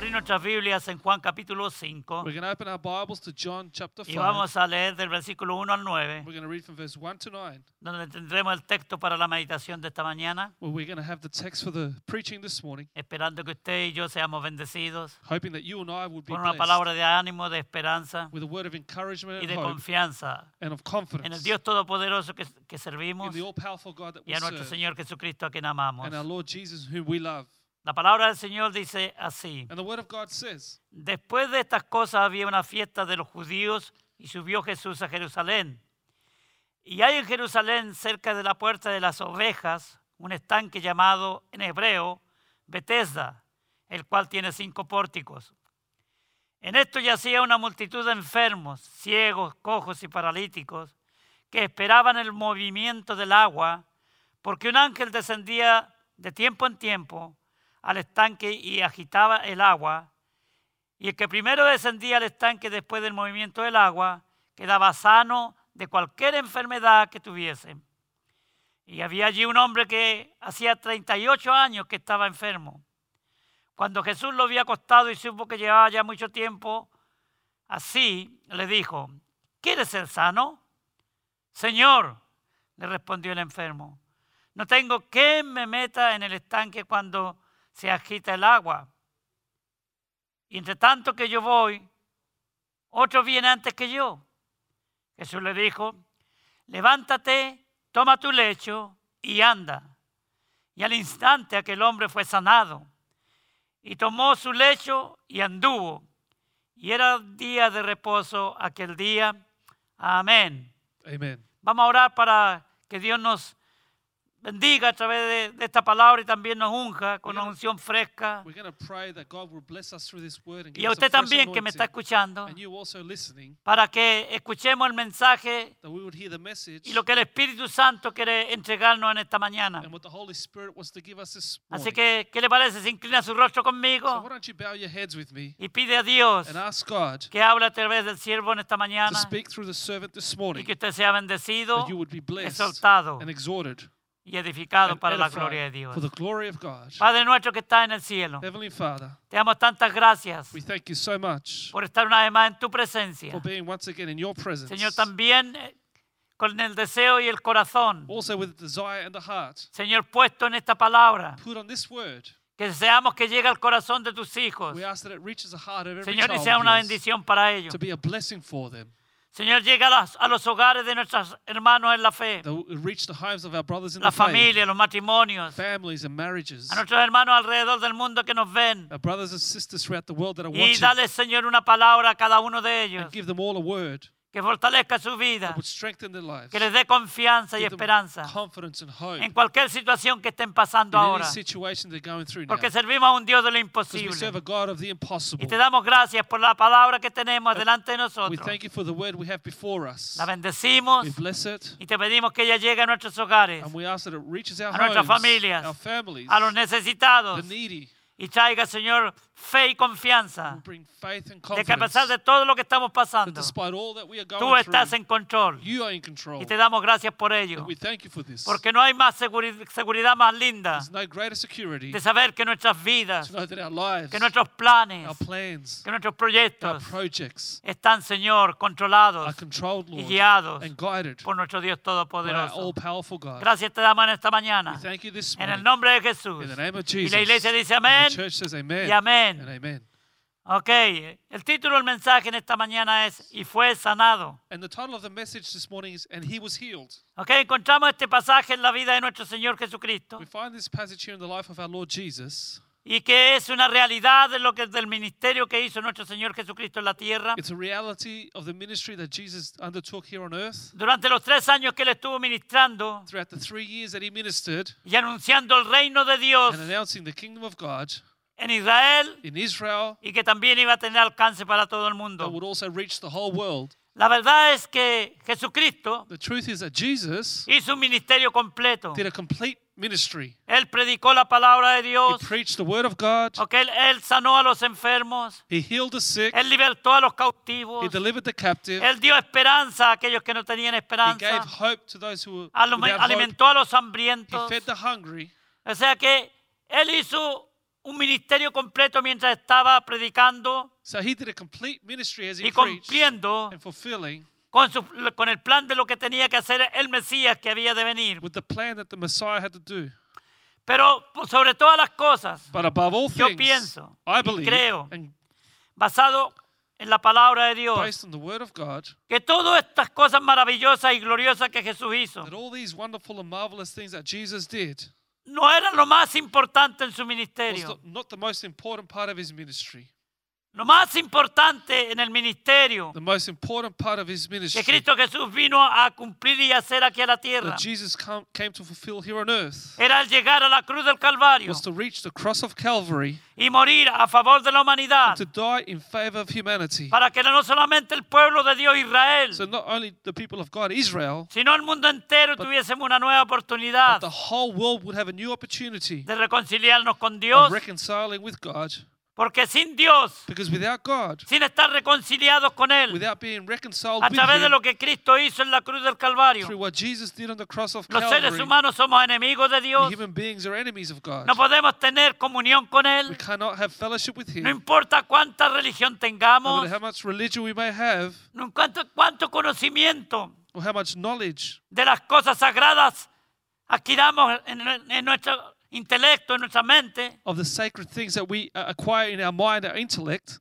Abrir nuestras Biblias en Juan capítulo 5 We're going to open our Bibles to John chapter y 5. vamos a leer del versículo 1 al 9, We're going to read from verse 1 to 9, donde tendremos el texto para la meditación de esta mañana, where we're going to have the text for the preaching this morning, esperando que usted y yo seamos bendecidos hoping that you and I would be con una palabra de ánimo, de esperanza with a word of encouragement y de confianza and of en el confidence Dios Todopoderoso que, que in servimos the all-powerful God that y a nuestro serve Señor Jesucristo a quien amamos. and our Lord Jesus whom we love. La palabra del Señor dice así. And the word of God says, Después de estas cosas había una fiesta de los judíos y subió Jesús a Jerusalén. Y hay en Jerusalén, cerca de la puerta de las ovejas, un estanque llamado en hebreo Bethesda, el cual tiene cinco pórticos. En esto yacía una multitud de enfermos, ciegos, cojos y paralíticos, que esperaban el movimiento del agua, porque un ángel descendía de tiempo en tiempo al estanque y agitaba el agua, y el que primero descendía al estanque después del movimiento del agua quedaba sano de cualquier enfermedad que tuviese. Y había allí un hombre que hacía 38 años que estaba enfermo. Cuando Jesús lo vio acostado y supo que llevaba ya mucho tiempo así, le dijo, ¿quieres ser sano? Señor, le respondió el enfermo, no tengo que me meta en el estanque cuando se agita el agua. Y entre tanto que yo voy, otro viene antes que yo. Jesús le dijo, levántate, toma tu lecho y anda. Y al instante aquel hombre fue sanado. Y tomó su lecho y anduvo. Y era día de reposo aquel día. Amén. Amen. Vamos a orar para que Dios nos bendiga a través de, de esta palabra y también nos unja con una unción fresca. We're going to pray that God will bless us through this word and Y a us a usted también que me está escuchando, para que escuchemos el mensaje that we would hear the message y lo que el Espíritu Santo quiere entregarnos en esta mañana. Así que, ¿qué le parece si inclina su rostro conmigo y pide a Dios que hable a través del siervo en esta mañana y que usted sea bendecido exaltado y edificado para la gloria de Dios. for the glory of God. Padre nuestro que está en el cielo, Heavenly Father, te damos tantas gracias we thank you so much por estar una vez más en tu presencia. for being once again in your presence. Señor, también eh, con el deseo y el corazón, Also with the desire and the heart, Señor, puesto en esta palabra, put on this word. que deseamos que llegue al corazón de tus hijos. We ask that it reaches the heart of every Señor, y sea una bendición para ellos. to be a blessing for them. Señor, llega a, las- a los hogares de nuestros hermanos en la fe, reach the homes of our brothers in la the faith, familia, los matrimonios, families and marriages, a nuestros hermanos alrededor del mundo que nos ven. our brothers and sisters throughout the world that are Y watching. dale, Señor, una palabra a cada uno de ellos. And give them all a word que fortalezca su vida, que les dé confianza y esperanza en cualquier situación que estén pasando ahora. Porque servimos a un Dios de lo imposible. Y te damos gracias por la palabra que tenemos delante de nosotros. thank you for the word we have before us. La bendecimos y te pedimos que ella llegue a nuestros hogares, A nuestras familias, a los necesitados y traiga, Señor, fe y confianza de que a pesar de todo lo que estamos pasando, tú estás en control. Y te damos gracias por ello. And we thank you for this. Porque no hay más seguri- seguridad más linda de saber que nuestras vidas, que nuestros planes, que nuestros proyectos están, Señor, controlados y guiados por nuestro Dios Todopoderoso. Gracias te damos en esta mañana. En el nombre de Jesús. Y la iglesia dice amén y amén. And amen. Ok, el título del mensaje en esta mañana es Y fue sanado. And the title of the message this morning is And He Was Healed. Ok, encontramos este pasaje en la vida de nuestro Señor Jesucristo We find this passage here in the life of our Lord Jesus. y que es una realidad de lo que del ministerio que hizo nuestro Señor Jesucristo en la tierra. It's a reality of the ministry that Jesus undertook here on earth. Durante los tres años que él estuvo ministrando Throughout the three years that he ministered y anunciando el reino de Dios and announcing the kingdom of God en Israel in Israel y que también iba a tener alcance para todo el that mundo. would also reach the whole world. La verdad es que Jesucristo The truth is that Jesus hizo un ministerio completo. did a complete ministry. Él predicó la palabra de He Dios. preached the word of God. Él, sanó a los enfermos. He healed the sick. Él libertó a los He cautivos. delivered the captive. Él dio esperanza a aquellos que no tenían He gave esperanza. hope to those who were hope. alimentó a los He hambrientos. fed the hungry. O sea que él hizo un ministerio completo mientras estaba predicando So he did a complete ministry as he y cumpliendo and fulfilling con, su- con el plan de lo que tenía que hacer el Mesías que había de venir. with the plan that the Messiah had to do. Pero por sobre todas las cosas, But above all Yo things, pienso I y believe, creo and basado en la palabra de Dios, based on the word of God, que todas estas cosas maravillosas y gloriosas que Jesús hizo that all these wonderful and marvelous things that Jesus did no eran lo más importante en su ministerio. not the most important part of his ministry. Lo más importante en el ministerio The most important part of his que ministry Cristo Jesús vino a cumplir y hacer aquí a la tierra that Jesus come, came to fulfill here on earth era el llegar a la cruz del Calvario was to reach the cross of Calvary y morir a favor de la humanidad to die in favor of humanity. para que no solamente el pueblo de Dios Israel, So not only the people of God, Israel, sino el mundo entero tuviésemos una nueva but oportunidad the whole world would have a new opportunity de reconciliarnos con of Dios, reconciling with God. Porque sin Dios, Because without God, sin estar reconciliados con Él, without being reconciled a with través de Him lo que Cristo hizo en la cruz del Calvario, through what Jesus did on the cross of los seres humanos somos enemigos de Dios, human beings are enemies of God. no podemos tener comunión con We Él, cannot have fellowship with no Him. importa cuánta religión No tengamos, matter how much religion we may have no importa cuánto conocimiento or how much knowledge de las cosas sagradas adquiramos en, en nuestro intelecto, en nuestra mente, of the sacred things that we uh, acquire in our mind, our intellect,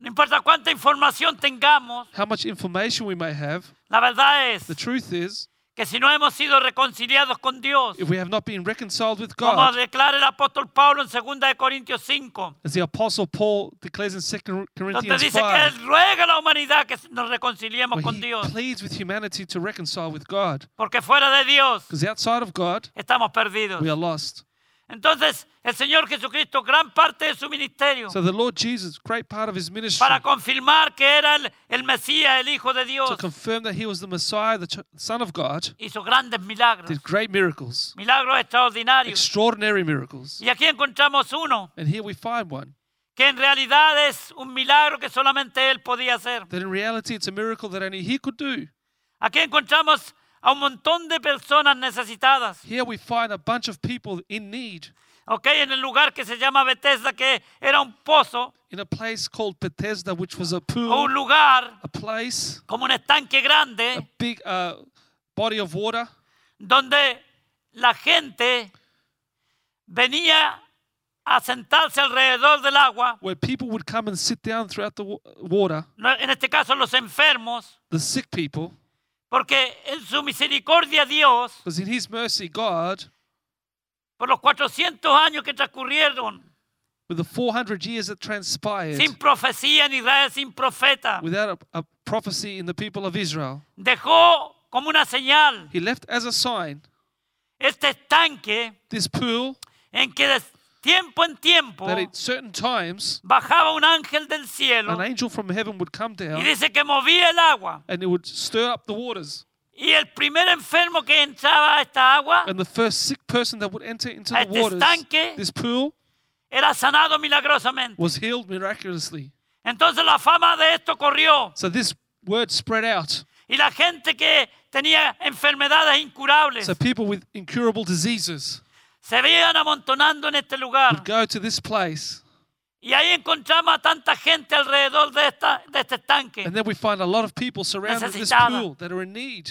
no importa cuánta información tengamos, how much information we may have, la verdad es the truth is, que si no hemos sido reconciliados con Dios, if we have not been reconciled with God. como declara el apóstol Pablo en 2 de Corintios 5, as the Apostle Paul declares in 2 donde Corinthians dice que 5, él ruega a la humanidad que nos reconciliemos con he pleads with humanity to reconcile with God. porque fuera de Dios Because outside of God, estamos perdidos. we are lost. Entonces, el Señor Jesucristo, gran parte de su ministerio, So the Lord Jesus, great part of his ministry, para confirmar que era el, el Mesías, el Hijo de Dios, to confirm that he was the Messiah, the ch- Son of God, hizo grandes milagros, did great miracles, milagros extraordinarios. extraordinary miracles. Y aquí encontramos uno And here we find one que en realidad es un milagro que solamente Él podía hacer. that in reality it's a miracle that only he could do. Aquí encontramos a un montón de personas necesitadas, Here we find a bunch of people in need ¿ok? En el lugar que se llama Bethesda, que era un pozo in a place called Bethesda, which was a o pool, un lugar a place, como un estanque a grande big uh, body of water donde la gente venía a sentarse alrededor del agua, where people would come and sit down throughout the wa- water, en este caso los enfermos, the sick people, porque en su misericordia Dios, because in his mercy, God, por los 400 años que transcurrieron, with the 400 years that transpired, sin profecía en Israel, sin profeta, without a, a prophecy in the people of Israel, dejó como una señal he left as a sign este estanque this pool en que tiempo en tiempo that at certain times bajaba un ángel del cielo an angel from heaven would come y down dice que movía el agua. and it would stir up the waters. Y el primer enfermo que entraba a esta agua And the first sick person that would enter into A the este waters, estanque this pool, era sanado milagrosamente. was healed miraculously. Entonces la fama de esto corrió So this word spread out. y la gente que tenía enfermedades incurables So people with incurable diseases se veían amontonando en este lugar. would go to this place. Y ahí encontramos a tanta gente alrededor de, esta, de este estanque. And then we find a lot of people surrounding this Necesitada. pool that are in need.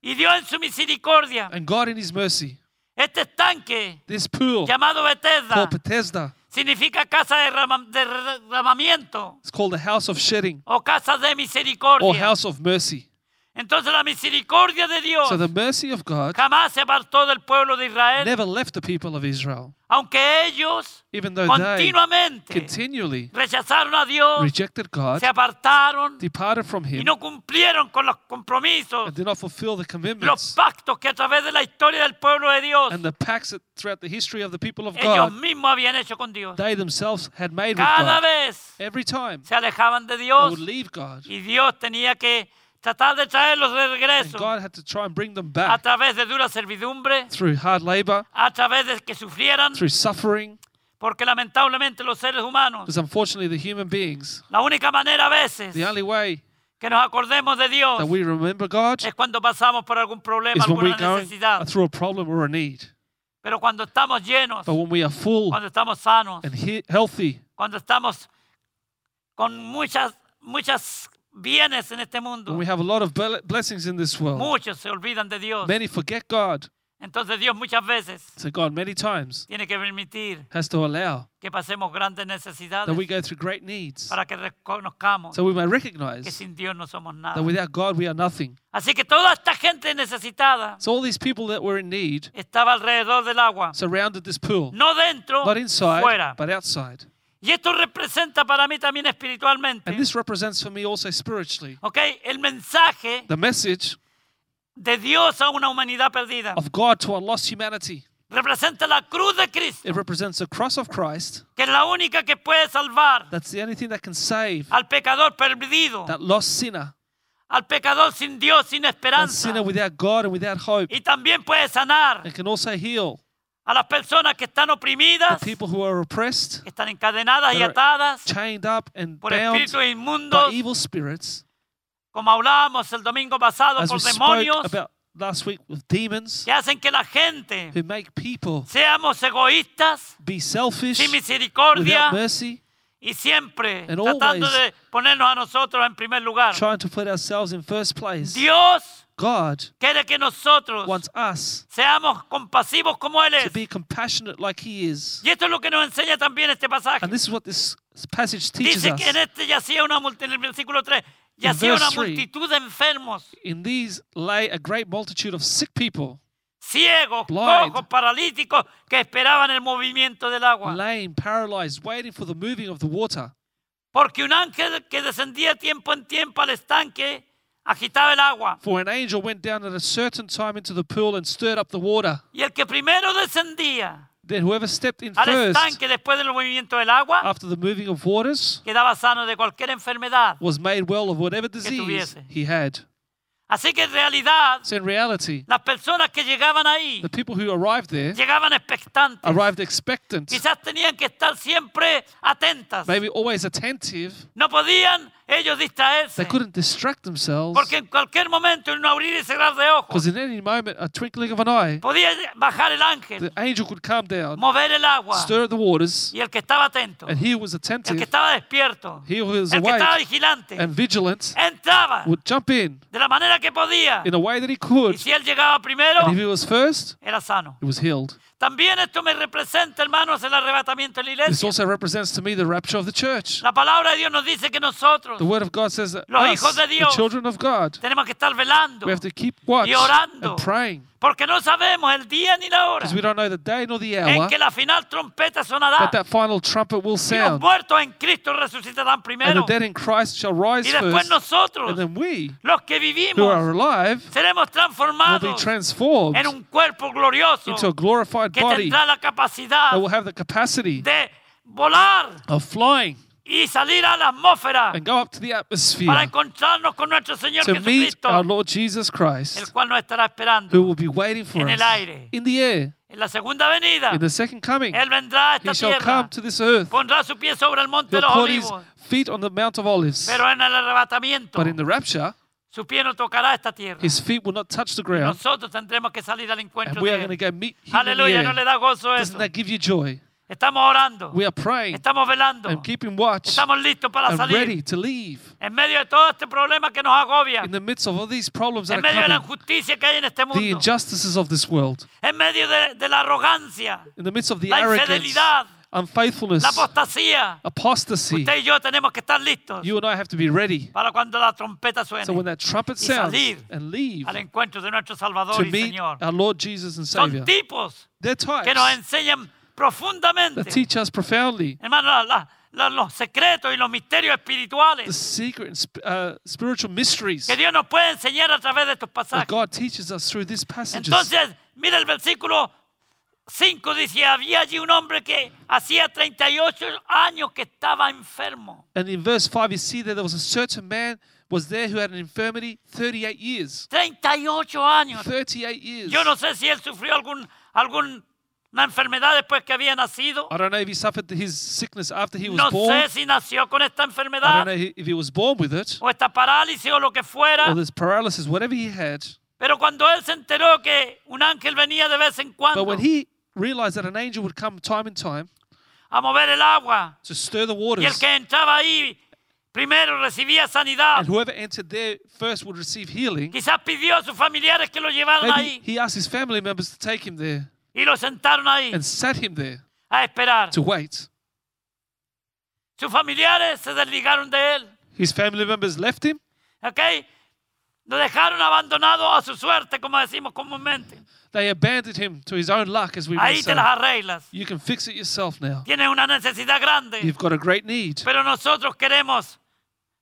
Y Dios en su misericordia, And God in his mercy, este estanque this pool llamado Bethesda called Bethesda, significa casa de, derrama- de derramamiento it's called the house of shedding o casa de or misericordia. house of mercy. Entonces la misericordia de Dios So the mercy of God jamás se apartó del pueblo de Israel, never left the people of Israel, aunque ellos even though they continuamente continually rechazaron a Dios, rejected God, se apartaron departed from y Him, no cumplieron con los compromisos, and did not fulfill the los commitments pactos que a través de la historia del pueblo de Dios and the pacts that throughout the history of the people of ellos God mismos habían hecho con Dios. they themselves had made with Cada God. vez Every time se alejaban de they Dios would leave God, y Dios tenía que tratar de traerlos de and regreso God had to try and bring them a back través de dura servidumbre, through hard labor, a través de que sufrieran, through suffering, porque lamentablemente los seres humanos, because unfortunately the human beings, la única manera a veces the only way que nos acordemos de Dios that we remember God es cuando pasamos por algún problema, is when alguna we're going necesidad. through a problem or a need. Pero cuando estamos llenos, But when we are full cuando estamos sanos, and he- healthy, cuando estamos con muchas, muchas bienes en este mundo, when we have a lot of blessings in this world, muchos se olvidan de Dios. many forget God. Entonces Dios muchas veces So God many times tiene que permitir has to allow que pasemos grandes that we go through great needs para que reconozcamos so we may que recognize sin Dios no somos that without God we are nothing. Así que toda esta gente necesitada So all these people that were in need estaba alrededor del agua, surrounded this pool, no dentro, not inside, fuera. but outside. Y esto representa para mí también espiritualmente, And this represents for me also spiritually ¿ok? El mensaje the message de Dios a una humanidad perdida. of God to a lost humanity. Representa la cruz de Cristo, It represents the cross of Christ. que es la única que puede salvar That's the only thing that can save al pecador perdido, that lost sinner, al pecador sin Dios, sin that esperanza. sinner without God and without hope. Y también puede sanar It can also heal a las personas que están the oprimidas, people who are oppressed, que están encadenadas y atadas chained up, and por espíritus by inmundos, evil spirits. como hablábamos el domingo pasado, As por we demonios about last week with demons que hacen que la gente who make people seamos egoístas, be selfish sin misericordia without mercy, y siempre And tratando de ponernos a nosotros en primer lugar. trying to put ourselves in first place. Dios God quiere que nosotros wants us seamos compasivos como Él to es. be compassionate like He is. Y esto es lo que nos enseña también este pasaje. And this is what this passage teaches Dice que en este yacía una en el versículo 3, yacía una multitud de enfermos, In these lay a great multitude of sick people, ciegos, Blind. cojos, paralíticos, que esperaban el movimiento del agua. lame, paralyzed, waiting for the moving of the water. Porque un ángel que descendía tiempo en tiempo al estanque agitaba el agua. For an angel went down at a certain time into the pool and stirred up the water. Y el que primero descendía Then whoever stepped in al first estanque después del movimiento del agua after the moving of waters quedaba sano de cualquier enfermedad. was made well of whatever disease tuviese. he had. Así que en realidad So in reality, las personas que llegaban ahí the people who arrived there llegaban expectantes. arrived expectant, Quizás tenían que estar siempre atentas. maybe always attentive. No podían ellos distraerse. They couldn't distract themselves Porque en cualquier momento, en un abrir y cerrar de ojos, because in any moment, a twinkling of an eye, podía bajar el ángel, the angel could come down, mover el agua. stir the waters, Y el que estaba atento, and he was el que attentive, estaba despierto, he was el que estaba awake vigilante, and vigilant, entraba would jump in de la manera que podía. in a way that he could. Y si él llegaba primero, And if he was first, era sano. he was healed. También esto me representa, hermanos, el arrebatamiento de la This iglesia. also represents to me the rapture of the church. La palabra de Dios nos dice que nosotros The word of God says that Los us, hijos de the Dios, children of God, tenemos que estar velando, we have to keep watch y orando. and praying porque no sabemos el día ni la hora we don't know the day nor the en hour que la final trompeta sonará. that that final trumpet will Y los sound muertos en Cristo resucitarán and the primero. dead in Christ shall rise Y después first nosotros, and then we los que who vivimos, are alive seremos will be transformados transformed en un cuerpo glorioso into a glorified que body tendrá la capacidad that will have the capacity de volar of flying y salir a la atmósfera and go up to the para atmosphere encontrarnos con nuestro Señor to meet Jesucristo, our Lord Jesus el Christ cual nos estará esperando who will be waiting for en us el aire. in the air en la segunda venida. in the second coming. Él vendrá a He shall tierra, come to this earth. pondrá su pie sobre el monte de He'll los put his olivos, feet on the Mount of Olives. pero en el arrebatamiento But in the rapture, su pie no tocará esta tierra. his feet will not touch the ground, Nosotros tendremos que salir al encuentro and we de are going to él. go meet him Aleluya, no le da gozo eso. Doesn't that give you joy? Estamos orando, We are praying. Estamos velando, and keeping watch. Estamos listos para and salir. ready to leave. En medio de todo este problema que nos agobia, in the midst of all these problems that en medio de la coming, injusticia que hay en este the mundo, injustices of this world, en medio de, de la arrogancia, in the midst of the la arrogance, infidelidad, unfaithfulness, la apostasía. apostasy. Usted y yo tenemos que estar listos You and I have to be ready. para cuando la trompeta suene So when that trumpet y sounds salir and leave al encuentro de nuestro Salvador to y meet Señor. our Lord Jesus and Savior. Son tipos They're que nos types enseñan profundamente, that teach us profoundly hermano, la- la- los secretos y los misterios the secret and uh, spiritual mysteries que Dios nos puede enseñar a través de estos that pasajes. God teaches us through these passages. Entonces, mira el versículo 5 dice, había allí un hombre que hacía 38 años que estaba enfermo. And in verse 5, you see that there was a certain man was there who had an infirmity 38 years. 38 años. 38 years. Yo no sé si él sufrió algún, alguna enfermedad después que había nacido. I don't know if he suffered his sickness after he was No born. sé si nació con esta I don't enfermedad know if he was born with it o esta parálisis o lo que fuera. or this paralysis, whatever he had. Pero cuando él se enteró que un ángel venía de vez en But cuando when he realized that an angel would come time and time a mover el agua to stir the y el waters, que entraba ahí primero recibía sanidad, and whoever entered there first would receive healing, quizás pidió a sus familiares que lo llevaran maybe ahí he asked his family members to take him there y lo sentaron ahí and sat him there a esperar. to wait. Sus familiares se desligaron de él, His family members left him. ¿ok? Lo dejaron abandonado a su suerte, como decimos comúnmente. They abandoned him to his own luck, as we Ahí te say. las arreglas. You can fix it yourself now. Tienes una necesidad grande, You've got a great need. pero nosotros queremos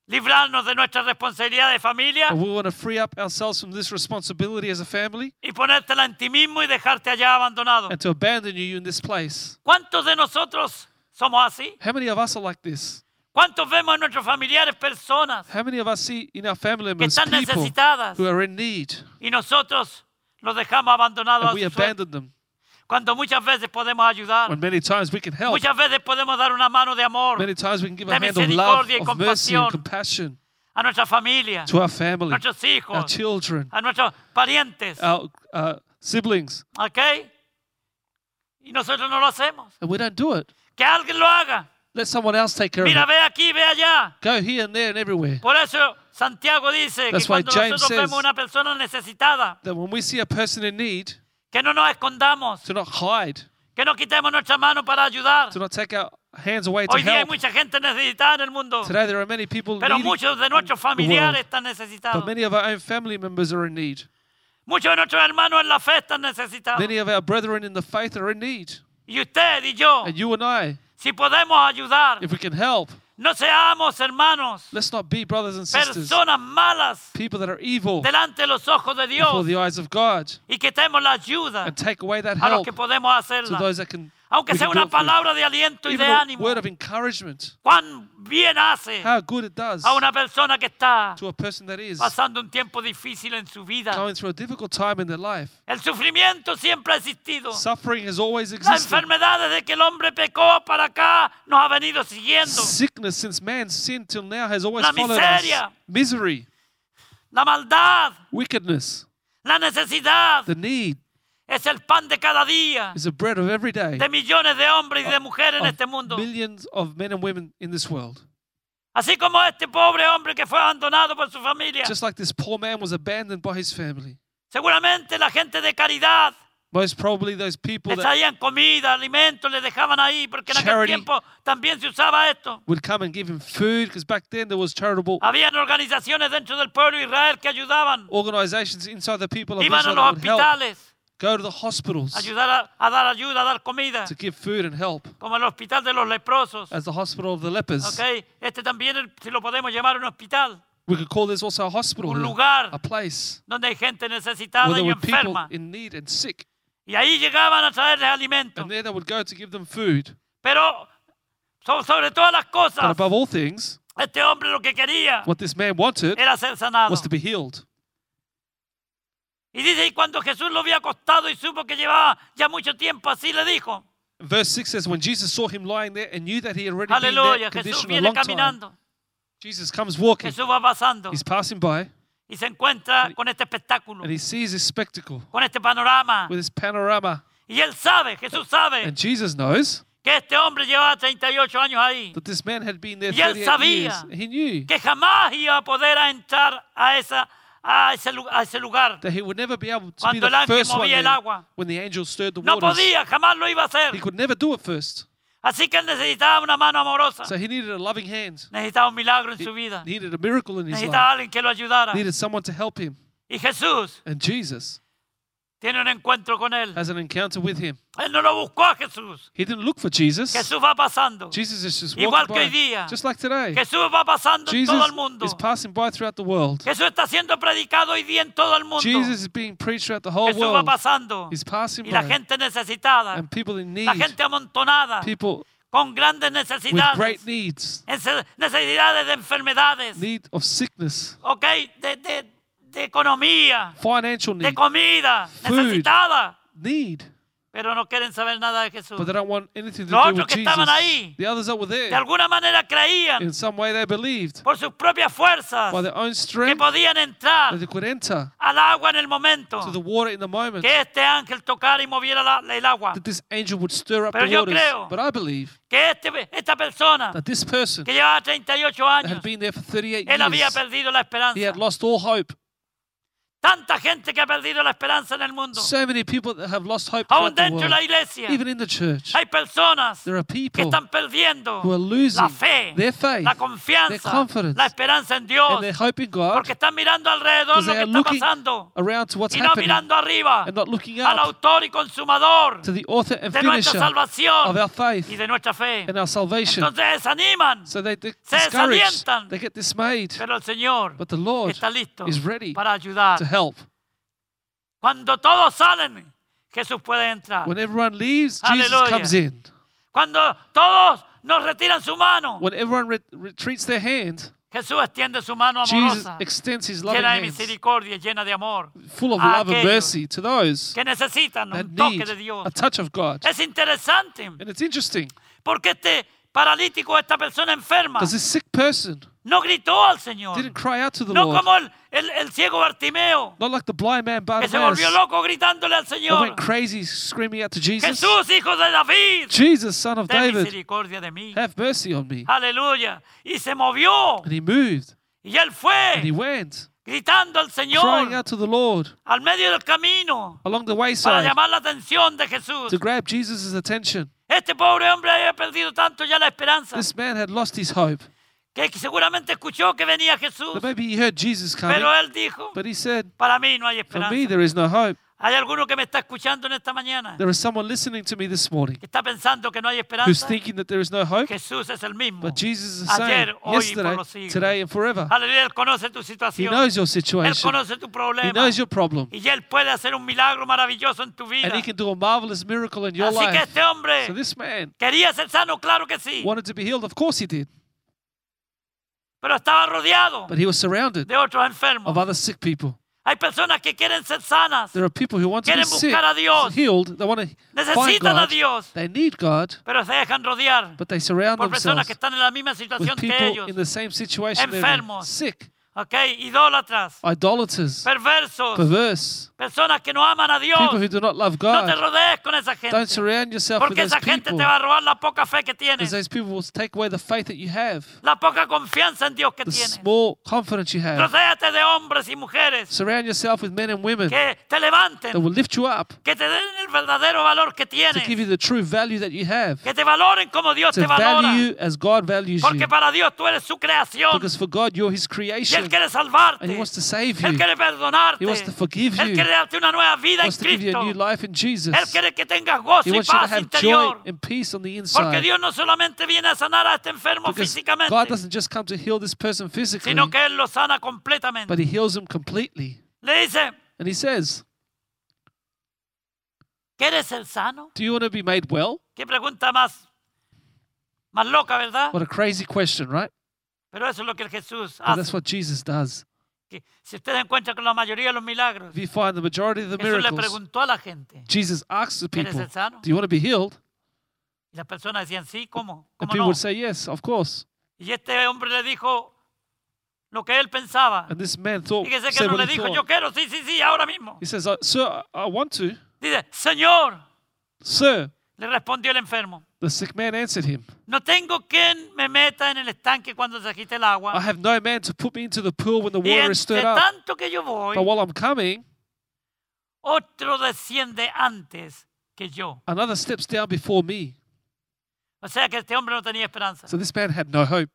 librarnos de nuestra responsabilidad de familia And we want to free up ourselves from this responsibility as a family y ponértela en ti mismo y dejarte allá abandonado. and to abandon you in this place. ¿Cuántos de nosotros somos así? How many of us are like this? ¿Cuántos vemos en nuestros familiares personas How many of us see in our family que members están people necesitadas who are in need y nosotros los dejamos abandonados a and we su suerte? abandon them? Cuando muchas veces podemos ayudar, When many times we can help, muchas veces podemos dar una mano de amor many times we can give de a hand of love, misericordia y of mercy and compasión. compassion a nuestra familia, to our family, nuestros our hijos, children, a nuestros parientes, our uh, siblings, ¿ok? Y nosotros no lo hacemos. and we don't do it. Que alguien lo haga. Let someone else take care of it. ve aquí, ve allá. Go here and there and everywhere. Por eso Santiago dice That's que why cuando James nosotros says- vemos una persona necesitada, That when we see a person in need, que no nos escondamos, to not hide, que no quitemos nuestra mano para ayudar. to not take our hands away to Hoy día hay help. mucha gente necesitada en el mundo, Today there are many people pero needing, muchos de nuestros familiares están necesitados. but many of our own family members are in need. Muchos de nuestros hermanos en la fe están necesitados. Many of our brethren in the faith are in need. Y usted y yo, And you and I, si podemos ayudar, if we can help, no seamos hermanos, let's not be brothers and sisters, personas malas people that are evil delante de los ojos de before Dios the eyes of God, y que la ayuda and take away that a los help que podemos to hacerla. those that can, Aunque sea una palabra de aliento y de ánimo, word of encouragement. cuán bien hace How good it does a una persona que está to a person that is pasando un tiempo difícil en su vida. going through a difficult time in their life. El sufrimiento siempre ha existido. Suffering has always La existed. enfermedad desde que el hombre pecó para acá nos ha venido siguiendo. Sickness since man's sin till now has always La followed miseria. us. Misery, La maldad, wickedness, la necesidad the need es el pan de cada día is the bread of every day de millones de hombres y de mujeres en este mundo. millions of men and women in this world. Así como este pobre hombre que fue abandonado por su familia. Just like this poor man was abandoned by his family. Seguramente la gente de caridad Most probably those people le that traían comida, alimentos, le dejaban ahí, porque en aquel tiempo también se usaba esto. would come and give him food because back then there was charitable Habían organizaciones dentro del pueblo de Israel que ayudaban. organizations inside the people of Iban a Israel los would help hospitales go to the hospitals ayudar a, a dar ayuda, a dar comida, to give food and help como el hospital de los leprosos. as the hospital of the lepers. ¿ok? Este también, si lo podemos llamar un hospital, We could call this also a hospital, un lugar a place donde hay gente where necesitada there y enferma. in need and sick. Y ahí llegaban a traerles alimentos. And there they would go to give them food. Pero sobre todas las But above all things, este hombre lo que quería what this man wanted era ser sanado. was to be healed. Y dice, y cuando Jesús lo había acostado y supo que llevaba ya mucho tiempo así, le dijo, Verse 6 says, When Jesus saw him lying there and knew that he had already been aleluya, that Jesús condition a viene long time, caminando, Jesus comes walking. Jesús va pasando He's passing by y se encuentra con este espectáculo, and he sees this spectacle con este panorama. with this panorama. Y él sabe, Jesús sabe, And Jesus knows que este hombre llevaba 38 años ahí, that this man had been there Y él 38 years. sabía He knew que jamás iba a poder entrar a, esa, a, ese, a ese lugar. that he would never be able to be Cuando el the ángel first one movía el there agua. when the angel stirred the No waters. podía, jamás lo iba a He could never do it first. Así que él necesitaba una mano amorosa. So he needed a loving hand. Necesitaba un milagro en He su vida. needed a miracle in his Necesitaba life. alguien que lo ayudara. Needed someone to help him. Y Jesús And Jesus tiene un encuentro con él. has an encounter with him. Él no lo buscó a Jesús. He didn't look for Jesus. Jesús va pasando. Jesus is just Igual que hoy by, día. just like today. Jesús va pasando en Jesus todo el mundo. is passing by throughout the world. Jesús está siendo predicado hoy día en todo el mundo. Jesus is being preached throughout the whole Jesús va world. pasando. He's passing Y la by. gente necesitada, And people in need, la gente amontonada, people con grandes with necesidades, great needs, nece- necesidades de enfermedades, need of sickness, ok, de, de- de economía, financial de need, comida, Food. necesitada, need, pero no quieren saber nada de Jesús. but they don't want anything to Los do otros with que Jesus. estaban ahí, The others that were De there, alguna manera creían in some way they believed por sus propias fuerzas by their own que strength podían entrar that they could enter al agua en el momento to the water in the moment, que este ángel tocara y moviera la- el agua. that this angel would stir up Pero the yo waters. creo But I believe Que este, esta persona that this person que llevaba 38 that años, had been there for 38 él había years, perdido la he esperanza. had lost all hope. Tanta gente que ha perdido la esperanza en el mundo. So many people that have lost hope Aún dentro de la iglesia even in the church. hay personas There are que people están perdiendo who are losing la fe, their faith la their confianza, confidence, la esperanza en Dios, and their hope in God porque están mirando alrededor lo que está pasando around to what's y no mirando arriba and not looking al up autor y consumador to the author and de nuestra salvación of our faith y de nuestra fe. and our salvation. Entonces desaniman, So they se desalientan. they get dismayed, pero el Señor but the Lord está listo is ready para ayudar. Help. Cuando todos salen, Jesús puede entrar. When everyone leaves, Jesus comes in. Cuando todos nos retiran su mano, When everyone re- retreats their hand, Jesús extiende su mano Jesus amorosa, extends his loving llena de hands, misericordia, llena de amor, full of a love and aquellos mercy to those que necesitan that un toque need de Dios. a touch of God. Es interesante And it's interesting porque este paralítico, esta persona enferma, because this sick person no gritó al Señor. didn't cry out to the No Lord, como el, el- el ciego Bartimeo, not like the blind man que se Bartimaeus volvió loco gritándole al that Señor. went crazy screaming out to Jesus, Jesús, hijo de David, Jesus, son of ten David, misericordia de mí. have mercy on me. Aleluya. Y se movió. And he moved Y él and he went, gritando al crying Señor out to the Lord al medio del camino along the para wayside llamar la atención de Jesús. to grab Jesus' attention. Este pobre hombre había perdido tanto ya la esperanza This man had lost his hope. Que seguramente escuchó que venía Jesús. But maybe he heard Jesus coming, Pero él dijo, but he said, para mí no hay For me, there is no hope. ¿Hay alguno que me está escuchando en esta mañana There is someone listening to me this morning que está pensando que no hay who's esperanza? thinking that there is no hope, Jesús es el mismo. but Jesus is the same Ayer, hoy y por yesterday, los siglos. today, and forever. Aleluya, Él conoce tu He situación. knows your Él situation. conoce tu He problema. knows your problem. Y Él puede hacer un milagro maravilloso en tu vida. And he can do a marvelous miracle in your Así que life. este hombre So this man quería ser sano, claro que sí. wanted to be healed. Of course he did. Pero estaba rodeado But he was surrounded de otros enfermos. of other sick people. Hay personas que quieren ser sanas, There are people who want to be Quieren sick, buscar a Dios. healed. They want to find necesitan a God. Dios, They need God, pero se dejan rodear but they surround por personas themselves que están en la misma with situación que people ellos. in the same situation. They're Enfermos. sick, ¿Ok? Idólatras, idolaters, perversos, perverse, personas que no aman a Dios. people who do not love No te God. rodees con esa Don't surround yourself with Porque those esa gente people te va a robar la poca fe que because those people will take away the faith that you have, la poca confianza en Dios que the tienes. small confidence you have. Rodéate de hombres y mujeres Surround yourself with men and women que te levanten, that will lift you up que te den el verdadero valor que to give you the true value that you have, que te valoren como Dios to te valora. value as God values you. Porque para Dios tú eres su creación Because for God, you're His creation, Él quiere salvarte. and He wants to save Él you. quiere perdonarte. He wants to forgive Él you. quiere darte una nueva vida He en wants to give you Cristo. a new life in Jesus. Él quiere que tengas gozo He y wants you to paz have joy interior. and peace on the Porque inside. Dios no solamente viene a sanar a este enfermo Because físicamente, God doesn't just come to heal this person physically, sino que Él lo sana completamente. but He heals them completely. Le dice, And He says, ¿quieres ser sano? Do you want to be made well? Qué pregunta más, más loca, ¿verdad? What a crazy question, right? Pero eso es lo que Jesús But that's hace. what Jesus does. Que si ustedes encuentran con la mayoría de los milagros, If you find the majority of the Jesús le miracles, preguntó a la gente, Jesus asks the ¿quieres people, ser sano? Do you want to be healed? Y las personas decían, sí, ¿cómo? And ¿Cómo people no? would say, Yes, of course. Y este hombre le dijo lo que él pensaba. And this man thought, Fíjese que said no what le he dijo, yo thought. quiero, sí, sí, sí, ahora mismo. He says, "Uh, Sir, I I want to. Dice, Señor, Sir, le respondió el enfermo, the sick man answered him, no tengo quien me meta en el estanque cuando se agite el agua. I have no man to put me into the pool when the Y water is entre stirred up. tanto que yo voy, But while I'm coming, otro desciende antes que yo. another steps down before me. O sea que este hombre no tenía esperanza. So this man had no hope.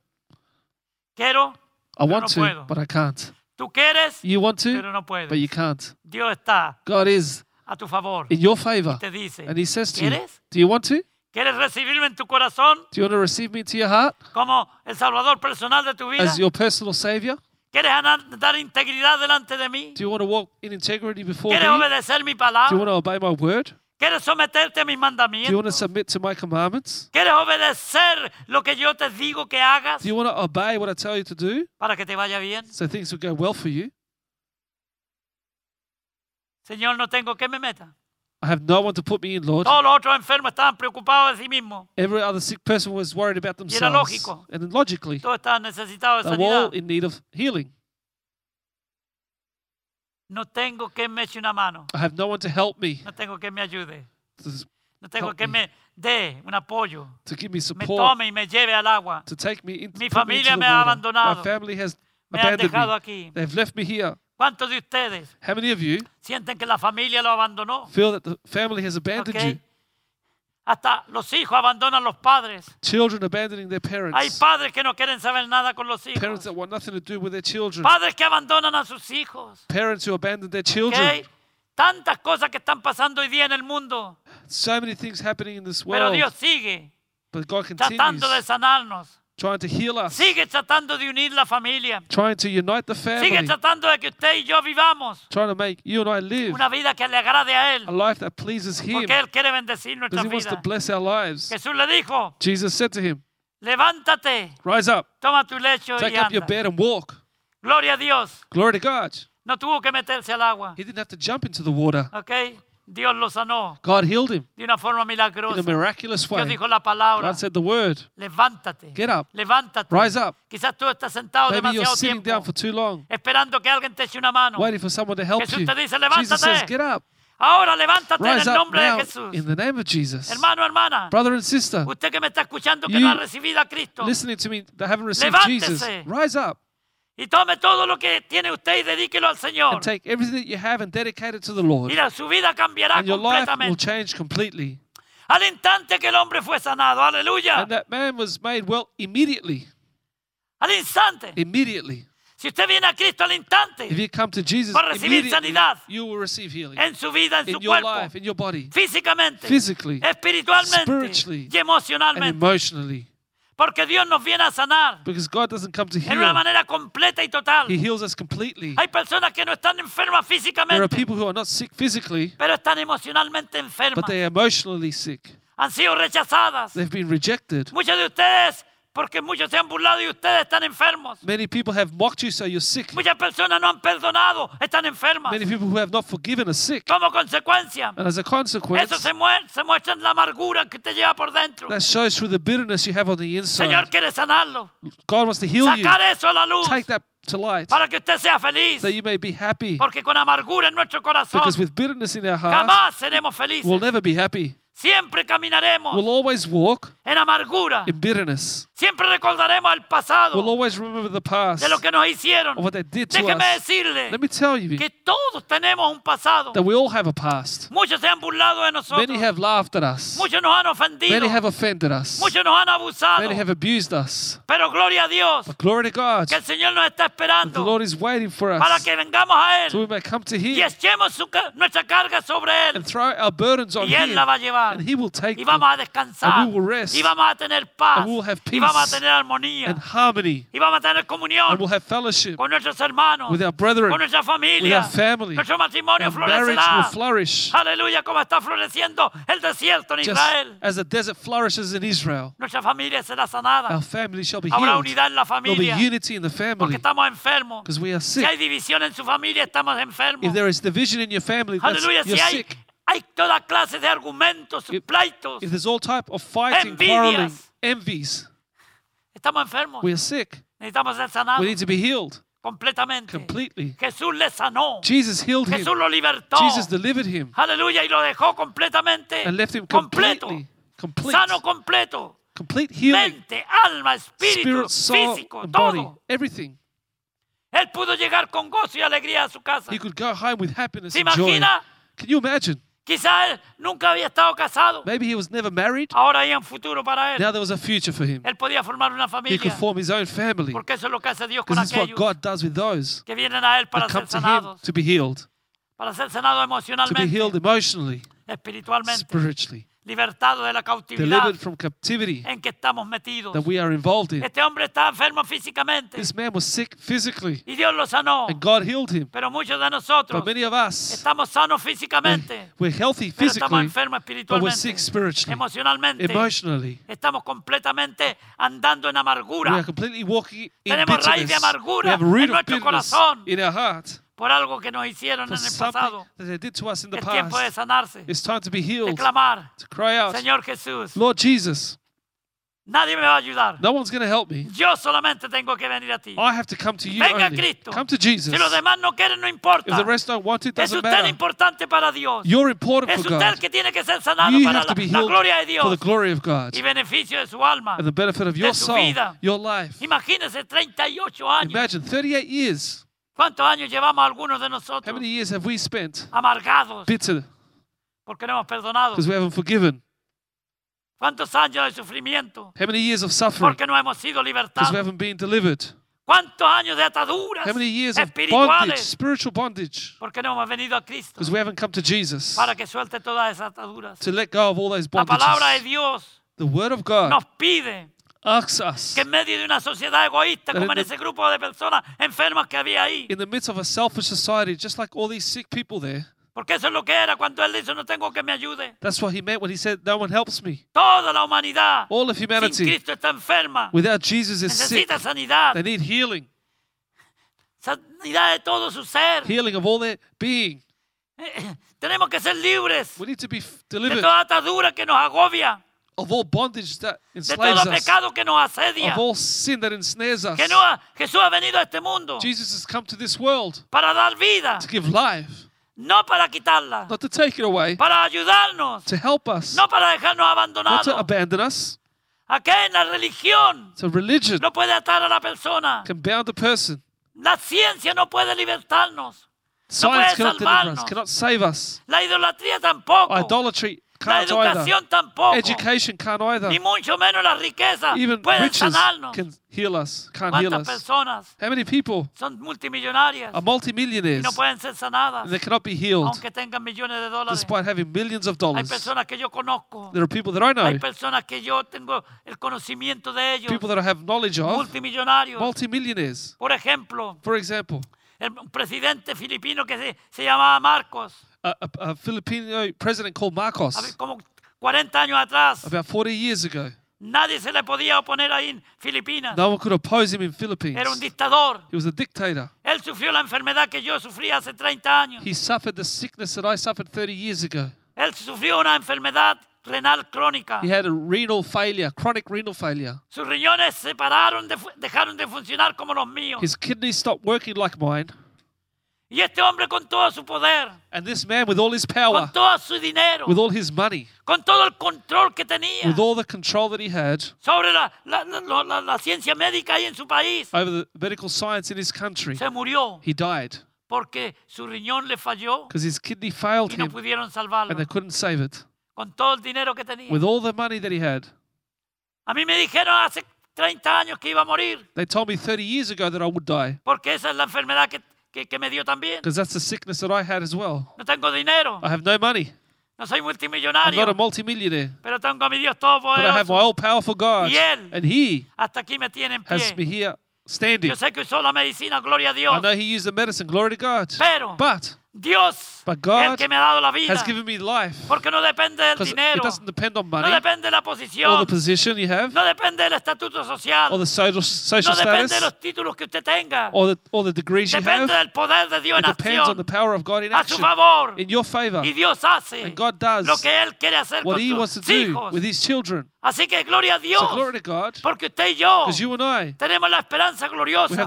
Quiero, I Pero want no to, puedo. but I can't. tú quieres, You want to, pero no puedes. but you can't. Dios está God is a tu favor. in your favor. Te dice, And he says to you, ¿quieres? Do you want to? ¿Quieres recibirme en tu corazón Do you want to receive me into your heart como el salvador personal de tu vida? as your personal savior? ¿Quieres anar- dar integridad delante de mí? Do you want to walk in integrity before ¿Quieres me? obedecer mi Do you want palabra? to obey my word? ¿Quieres someterte a mis Do you want to mandamientos? submit to my commandments? ¿Quieres obedecer lo que yo te digo que hagas Do you want to obey what I tell you to do para que te vaya bien? so things will go well for you? Señor, no tengo que me meta. I have no one to put me in, Lord. Todos los otros enfermos estaban preocupados de sí mismos. Every other sick person was worried about Y era themselves. lógico. And then logically, Todos estaban necesitados de they were all sanidad. in need of healing. No tengo que me eche una mano. I have no one to help me, No tengo que me ayude. to, No tengo Help que me. me dé un apoyo. to give me Me support, tome y me lleve al agua. to take me into, Mi put me into familia the me ha water. abandonado. My family has Me han abandoned dejado me. aquí. They've left me here. ¿Cuántos de ustedes How many of you sienten que la familia lo abandonó? feel that the family has abandoned you? Hasta los hijos abandonan los padres. Children abandoning their Hay parents. padres que no quieren saber nada con los Parents hijos. that want nothing to do with their children. Padres que abandonan a sus hijos. Parents who abandon their ¿ok? children. Tantas cosas que están pasando hoy día en el mundo. So many things happening in this Pero world. Dios sigue But God tratando de continues sanarnos. Trying to heal us, Sigue tratando de unir la familia. trying to unite the family. Sigue tratando de que usted y yo vivamos trying to make you and I live una vida que le agrade a Él. a life that pleases Him Porque Él quiere bendecir nuestra because He wants to bless our lives. Jesús le dijo, Jesus said to him, levántate, Rise up, toma tu lecho take y up your bed and walk. Gloria a Dios. Glory to God. No tuvo que meterse al agua. He didn't have to jump into the water. ¿Ok? Dios lo sanó God healed him de una forma in a miraculous Dios way. dijo la palabra. God said the word, Levántate. Get up. Levántate. Rise up. Quizás tú estás sentado Maybe you're demasiado sitting tiempo down for too long, esperando que alguien te eche una mano. waiting for someone to help Jesús you. te dice, Jesus says, "Levántate." Get up, Ahora levántate en rise el up nombre de Jesús. in the name of Jesus. Hermano, hermana, Brother and sister, usted que me está escuchando que no ha recibido a Cristo listening to me that haven't received Levántese. Jesus, rise up y tome todo lo que tiene usted y dedíquelo al Señor. and take everything that you have and dedicate it to the Lord. Mira, su vida cambiará And your life will completamente. change completely. Al instante que el hombre fue sanado, aleluya. And that man was made well immediately. Al instante. Immediately. Si usted viene a Cristo al instante, If you come to Jesus, Va a recibir immediately sanidad. you will receive healing en su vida, en su in your cuerpo, life, in your body, físicamente, physically, espiritualmente spiritually, y and emocionalmente. emotionally. Porque Dios nos viene a sanar Because God doesn't come to en una heal, manera completa y total. He heals us completely. Hay personas que no están enfermas There are físicamente, people who are not sick physically, pero están emocionalmente enfermas. but they are emotionally sick. Han sido rechazadas. They've been rejected. Muchos de ustedes, porque muchos se han burlado y ustedes están enfermos. Many people have mocked you, so you're sick. Muchas personas no han perdonado, están enfermas. Many people who have not forgiven are sick. Como consecuencia, And as a eso consequence, se, mue- se muestra en la amargura que te lleva por dentro. that shows through the bitterness you have on the Señor inside. quiere sanarlo. God wants to heal you. Sacar eso a la luz Take that to light para que usted sea feliz. so you may be happy. Porque con amargura en nuestro corazón Because with bitterness in our heart, jamás seremos felices. we'll never be happy. Siempre caminaremos We'll always walk en amargura. in bitterness. Siempre recordaremos el pasado We'll always remember the past de lo que nos hicieron. of what they did to Déjeme us. decirle Let me tell you que todos tenemos un pasado. that we all have a past. Muchos se han burlado de nosotros. Many have laughed at us. Muchos nos han ofendido. Many have offended us. Muchos nos han abusado. Many have abused us. Pero gloria a Dios But glory to God. que el Señor nos está The esperando Lord is waiting for para us que vengamos a so we Él may come to y Him echemos su ca- nuestra carga sobre Él. and throw our burdens on Y Él la va a Him. And He will take Y vamos a descansar. And we will rest. Y vamos a tener paz. And we will have Y vamos a peace tener armonía. and harmony. Y vamos a tener comunión And we'll have fellowship con nuestros hermanos. with our brethren, con nuestra with our family. Nuestro matrimonio Our marriage will flourish Aleluya, como está floreciendo el desierto en just Israel. as the desert flourishes in Israel. Nuestra familia será sanada. Our family shall be Habrá healed. unidad en la There'll be unity in the Porque family estamos enfermos. because we are Si sick. hay división en su familia, estamos enfermos. If there is division in your family, that's, Aleluya, you're si hay, sick. Hay toda clase de argumentos, If- pleitos, all type of fighting, quarreling, envies, estamos enfermos. we are sick. Necesitamos ser sanados We need to be healed completamente. completely. Jesús le sanó. Jesus healed him. Jesús lo libertó. Jesus delivered him Aleluya, y lo dejó completamente and left him completo. complete, Sano completo. complete healing, Mente, alma, espíritu, spirit, soul, físico, and body, todo. everything. Él pudo llegar con gozo y alegría a su casa. He could go home with happiness ¿Se and joy. imagina Can you imagine Quizá él nunca había estado casado. Maybe he was never married. Ahora hay un futuro para él. Now there was a future for him. Él podía formar una He could form his own family. Porque eso es lo que hace Dios con is what God does with those que vienen a Él para ser come to him sanados. to be healed, Para ser sanados to be healed emotionally, espiritualmente. spiritually, Libertados de la cautividad delivered from captivity en que estamos metidos. that we are involved in. Este hombre estaba enfermo físicamente This man was sick physically, y Dios lo sanó. and God healed him. Pero muchos de nosotros But many of us, estamos sanos físicamente, we're healthy pero estamos physically, enfermos but we're sick spiritually, emocionalmente. emotionally. Estamos completamente andando en We amargura are completely walking in Tenemos raíz de bitterness. amargura We have a root en of nuestro bitterness corazón. in our heart por algo que nos hicieron en el pasado. that they did to us in the Es tiempo de sanarse, It's time to be de healed, clamar, to cry out, Señor Jesús, Lord Jesus, nadie me va a ayudar. no one's going to help me. Yo solamente tengo que venir a ti. I have to come to you Venga only. Cristo. Come to Jesus. Si los demás no quieren, no If the rest don't want it, Es doesn't usted matter. importante para Dios. You're important Es for usted God. que tiene que ser sanado You para have la, to be la healed gloria de for the glory of God y beneficio de su alma. and the benefit of your su soul, vida. your life. Imagínese 38 años. Imagine 38 years. ¿Cuántos años llevamos algunos de How nosotros many years have we spent amargados bitter porque no hemos perdonado? because we haven't forgiven? ¿Cuántos años de sufrimiento How many years of suffering porque no hemos sido because we libertados? haven't been delivered? ¿Cuántos años de ataduras How many years of bondage, espirituales spiritual bondage, porque no hemos venido a Cristo because we haven't come to Jesus para que suelte todas esas ataduras? to let go of all those La palabra de bondages? Dios The Word of God nos pide que en medio de una sociedad egoísta como in en the- ese grupo de personas enfermas que había ahí, in the midst of a selfish society, just like all these sick people there. porque eso es lo que era cuando él dice no tengo que me ayude. That's what he meant when he said, No one helps me. Toda la humanidad All of sin humanity Cristo está enferma, without Jesus is sick. necesita sanidad, They need healing, sanidad de todo su ser. healing of all their being. Tenemos que ser libres We need to be f- de delivered toda atadura que nos agobia, of all bondage that de enslaves todo us, que nos asedia. of all sin that ensnares us. Que no ha- Jesús ha venido a este mundo Jesus has come to this world para dar vida, to give life, no para quitarla, not to take it away, para ayudarnos, to help us, no para dejarnos not to abandon us. Aquí en la religión So religion no puede atar a la persona. can bound a person. La ciencia no puede libertarnos. Science puede cannot deliver us, salvarnos. cannot save us. La idolatría tampoco. Idolatry La can't either. educación tampoco. Education can't either. Ni mucho menos la riqueza Even riches sanarnos. can heal us, can't heal ¿Cuántas us. personas How many people son multimillonarias are y multimillionaires no pueden ser sanadas and they cannot be healed aunque tengan millones de dólares? despite having millions of Hay dollars? personas que yo conozco. There are people that I know, Hay personas que yo tengo el conocimiento de ellos. people that I have knowledge of, Multimillonarios. multimillionaires. Por ejemplo, For example, el un presidente filipino que se, se llamaba Marcos. A, a, a Filipino president called Marcos, A Como 40 años atrás, about 40 years ago, nadie se le podía oponer ahí en Filipinas. no one could oppose him in Philippines. Era un dictador. He was a dictator. Él sufrió la enfermedad que yo sufrí hace 30 años. He suffered the sickness that I suffered 30 years ago. Él sufrió una enfermedad renal crónica. He had a renal failure, chronic renal failure. Sus riñones se pararon, de fu- dejaron de funcionar como los míos. His kidneys stopped working like mine. Y este hombre con todo su poder, And this man, with all his power, con todo su dinero, with all his money, con todo el control que tenía with all the control that he had sobre la, la- la- la- ciencia médica ahí en su país, over the medical science in his country, se murió he died porque su riñón le falló because his kidney failed y no him pudieron salvarlo and they couldn't save it. con todo el dinero que tenía. With all the money that he had, A mí me dijeron hace 30 años que iba a morir they told me 30 years ago that I would die porque esa es la enfermedad que, que- que me dio también. because that's the sickness that I had as well. No tengo dinero, I have no money. no soy I'm not a multimillionaire, pero tengo a mi Dios but I have my all powerful God, Y él and He hasta aquí me tiene en has me here standing. Yo sé que usó la medicina, gloria a Dios, I know He used the medicine, glory to God. pero But Dios But God el que me ha dado la vida, has given me life. Porque no depende del because it doesn't depend on no money depende de la or the position you have no depende del estatuto or the social, social no depende de status los títulos que usted tenga, or the, or the degrees you depende have. del poder de Dios It en depends on the power of God in a su action. favor. in your favor. Y Dios hace And God does lo que Él quiere hacer what con He wants to sus do with His children Así que gloria a Dios. So glory to God, Porque usted y yo because you and I, tenemos la esperanza gloriosa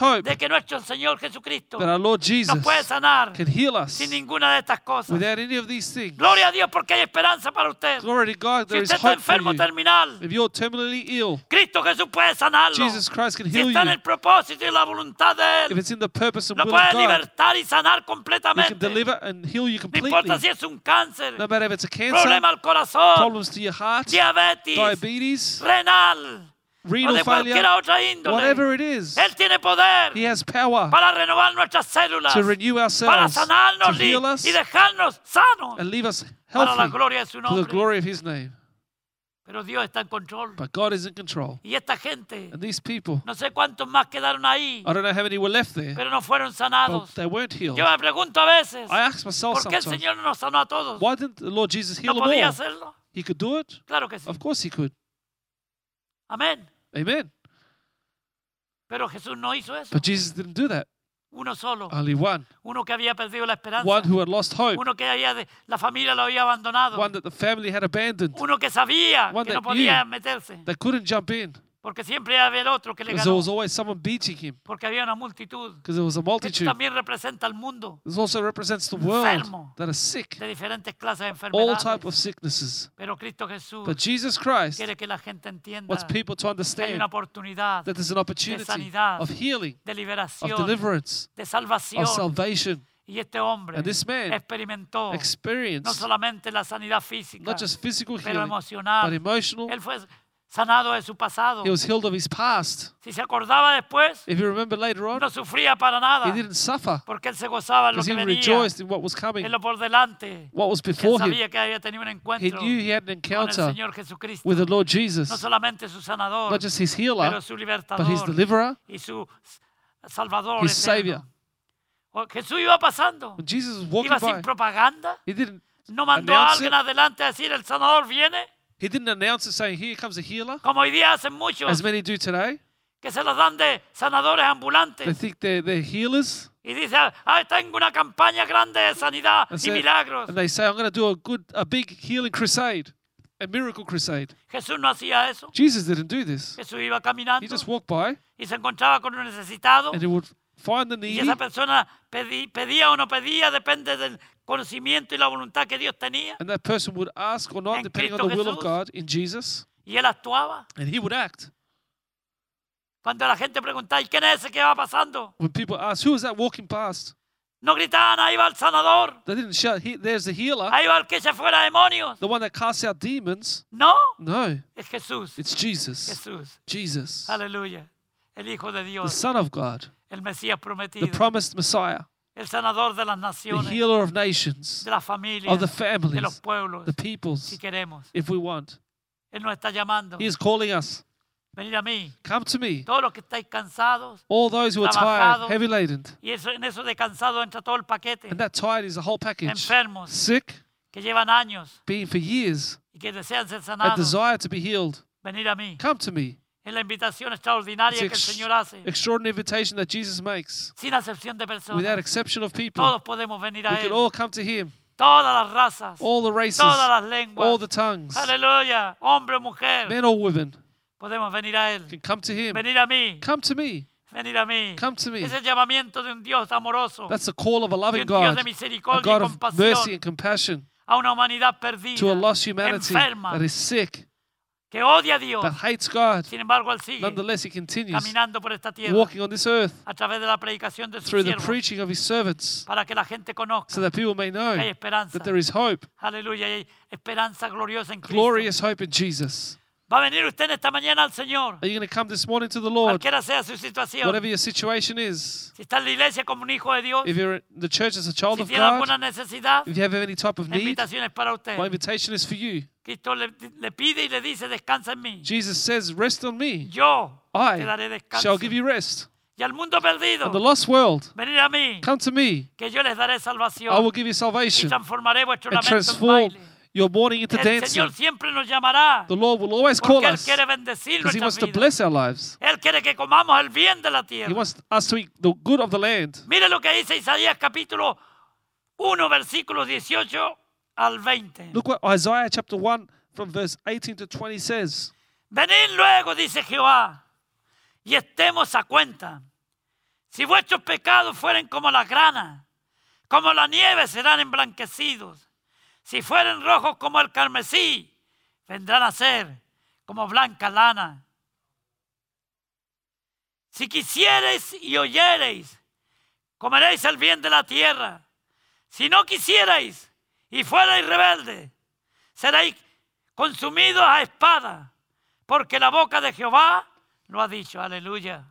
hope de que nuestro Señor Jesucristo that our Lord nos puede sanar can heal us sin ninguna de estas cosas. without any of these things. Gloria a Dios porque hay esperanza para usted. Glory to God, Si is usted está hope enfermo terminal, If you're terminally ill, Cristo Jesús puede sanarlo. Jesus Christ can Si está en el propósito y la voluntad de If Él, it's in the purpose and lo will puede of God, libertar y sanar He can completamente. deliver and heal you No importa si es un cáncer, No matter if it's a cancer, problema al corazón, problems to your heart, diabetes, diabetes, renal o renal cualquier failure, otra índole. whatever it is, Él tiene poder He has power para renovar nuestras células, to renew para ourselves, to sanarnos heal us, y dejarnos sanos and leave us para la healthy gloria de su for the nombre. glory of His name. Pero Dios está en control. But God is in control. Y esta gente, And these people, no sé cuántos más quedaron ahí, I don't know how many were left there, pero no fueron but sanados. they weren't healed. Yo me pregunto a veces, I ask myself ¿por qué el sometimes, Señor no nos sanó a todos? why didn't the Lord Jesus heal ¿No them podía all? hacerlo? He could do it? Claro que sí. Of course He could. Amén. Amen. Pero Jesús no hizo eso. But Jesus didn't do that. Uno solo. Only one. Uno que había perdido la esperanza. One who had lost hope. Uno que había de- la familia lo había abandonado. One that the family had abandoned. Uno que sabía One que no that podía knew. meterse. They couldn't jump in Porque siempre iba a haber otro que le because there ganó. was always someone beating him Porque había una multitud. because there was a Esto multitude. también representa al mundo This also represents the world Enfermo. that are sick, de diferentes clases de all enfermedades. type of sicknesses. Pero Cristo Jesús But Jesus Christ quiere que la gente entienda wants people to que hay understand una oportunidad that there's an opportunity sanidad, of healing, de of liberación, deliverance, de salvación. of salvation. Y este hombre And this man experimentó no Experience solamente la sanidad física, not just physical pero healing, but emocional. emotional. Él fue sanado de su pasado. He was healed of his past. Si se acordaba después, If you remember later on, no sufría para nada, he didn't suffer porque él se gozaba en lo because que he venía, rejoiced in what was coming, en lo por delante. what was Él before him. sabía que había tenido un He encuentro knew he had an con el encounter Señor Jesucristo, with the Lord no Jesus, solamente su sanador, not just his pero healer, su but his deliverer, y su salvador his eterno. savior. O- Jesús iba pasando, When Jesus was walking iba sin by, propaganda, he didn't no mandó a announce alguien it. adelante a decir el sanador viene, he didn't announce it saying, "Here comes a healer," como hoy día hacen muchos, as many do today. que se los dan de sanadores They ambulantes. think they're, they're healers, Y dice, ah, tengo una campaña grande de sanidad and, y say- milagros. and they say, "I'm going to do a good, a big healing crusade, a miracle crusade." Jesús no hacía eso. Jesus didn't do this. Jesús iba caminando He just walked by, y se encontraba con un necesitado. and he would find the Y needy, esa persona pedí- pedía o no pedía, depende del conocimiento y la voluntad que Dios tenía. and that person would ask or not, En depending on Cristo the will of Jesús. God in Jesus, Y él actuaba. and he would act. Cuando la gente preguntaba, ¿y quién es ese que va pasando? When people ask, "Who is that walking past?" No gritaban, ahí va el sanador, They didn't shout, "He- "There's the healer, ahí va el que se fuera demonios. the one that casts out demons." No, No, es Jesús. it's Jesus. Jesús. Jesus, Aleluya. El Hijo de the Dios, Son of God, el Mesías the prometido, promised Messiah, el sanador de las the healer of nations, de las familias, of the de los families, pueblos, the si peoples, queremos. if we want. Él nos está llamando. He is calling us. Venir a mí. Come to me, Todos los que estáis cansados. all those who are tired, heavy laden. Y eso, en eso de cansado entra todo el paquete. And that tired is the whole package. Enfermos Sick, que llevan años being for years, y que desean ser a desire to be healed. Venir a mí. Come to me. Es la invitación extraordinaria que el Señor hace. extraordinary invitation that Jesus makes Sin acepción de without exception of people. Todos podemos venir We a can all come to Him, Todas las razas. all the races, Todas las all the tongues, Aleluya. Hombre o mujer. men or women, Podemos venir a Él. can come to Him. Venir a mí. Come to me. Venir a mí. Come to me. Es el llamamiento de un Dios amoroso. That's the call of a De loving un Dios God, de a misericordia y God of mercy and compassion a una humanidad perdida, to a lost humanity enferma, that is sick, que odia a Dios. that hates God. Sin embargo, Él sigue Nonetheless, He continues caminando por esta tierra walking on this earth a través de la predicación de sus through the siervos preaching of His servants para que la gente conozca so that people may know que hay esperanza. that there is hope, Aleluya, y hay esperanza gloriosa en Cristo. glorious hope in Jesus. Va a venir usted en esta mañana al Señor, Are you going to come this morning to the Lord, cualquiera sea su situación. whatever your situation is? Si está en la iglesia como un hijo de Dios, If you're in the church as a child si of tiene God, alguna necesidad, if you have any type of need, invitación para usted. my invitation is for you. Cristo le, le pide y le dice, descansa en mí. Jesus says, Rest on me. Yo te I daré descanso. shall give you rest. Y al mundo perdido, And the lost world, venir a mí, come to me. que yo les daré salvación. I will give you y salvation transformaré vuestro and lamento en baile. Your mourning into El dancing. Señor siempre nos llamará The Lord will always call porque Él us quiere bendecir because He wants to bless our lives. Él quiere que comamos el bien de la He tierra. wants us to eat the good of the land. Mire lo que dice Isaías capítulo 1, versículos 18 al 20. Look what Isaiah chapter 1, from verse 18 to 20 says, Venid luego, dice Jehová, y estemos a cuenta. Si vuestros pecados fueren como la grana, como la nieve serán emblanquecidos. Si fueren rojos como el carmesí, vendrán a ser como blanca lana. Si quisierais y oyereis, comeréis el bien de la tierra. Si no quisierais y fuerais rebelde, seréis consumidos a espada, porque la boca de Jehová lo ha dicho. Aleluya.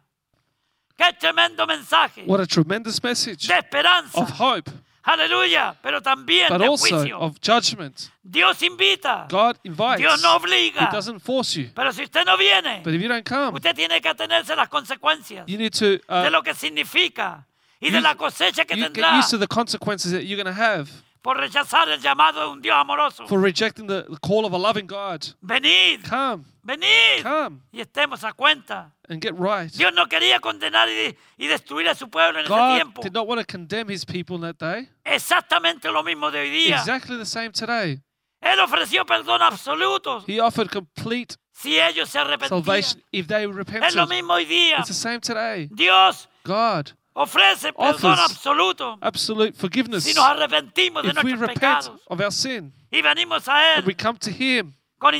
Qué tremendo mensaje What a tremendous message de esperanza. of hope, Aleluya, pero también but de also juicio. of judgment. Dios invita, God invites, Dios no He obliga. doesn't force you. Pero si usted no viene, But if you don't come, usted tiene que atenerse las consecuencias you need to de uh, lo que significa y de you- la cosecha que you get used to the consequences that you're going to have por rechazar el llamado de un Dios amoroso. for rejecting the, call of a loving God. Venid, Come, venid come y estemos a cuenta. and get right. Dios no quería condenar y, y destruir a su pueblo en ese God tiempo. did not want to condemn his people in that day. Exactamente lo mismo de hoy día. Exactly the same today. Él ofreció perdón absoluto He offered complete si ellos se arrepentían. salvation if they Es repented. lo mismo hoy día. It's the same today. Dios God ofrece perdón absoluto absolute forgiveness si nos arrepentimos de if we nuestros repent pecados of our sin y venimos a and we Él come to Him con with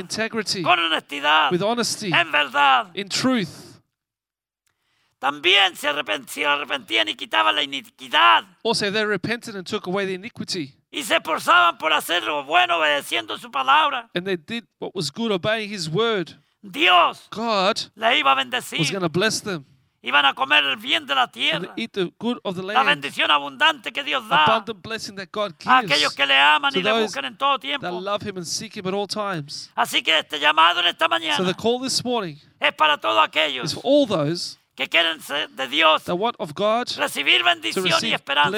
integrity, con honestidad, with honesty, en verdad. in truth. También se arrepent- se arrepentían y quitaban la iniquidad Also, they repented and took away the iniquity, y se esforzaban por hacer lo bueno obedeciendo su palabra. and they did what was good, obeying His word. Dios God le iba a was bendecir. going to bless them Iban a comer el bien de la tierra. La bendición abundante que Dios da a aquellos que le aman y le buscan en todo tiempo. Así que este llamado en esta mañana es para todos aquellos que quieren ser de Dios, recibir bendición y esperanza.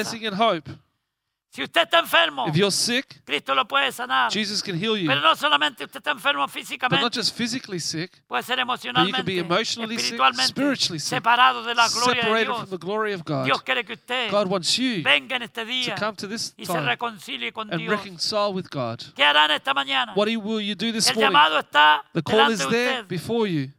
Si usted está enfermo, If you're sick, Cristo lo puede sanar. Jesus can heal you. Pero no solamente usted está enfermo But not físicamente, just physically sick, puede ser be emocionalmente, emotionally sick, espiritualmente, spiritually sick, separado de la gloria de separated Dios. from the glory of God. Dios quiere que usted God wants you venga en este to día come to this y se time reconcilie con and Dios. reconcile with God. ¿Qué harán esta mañana? What will you do this El morning? llamado está The call delante is de there usted. before you.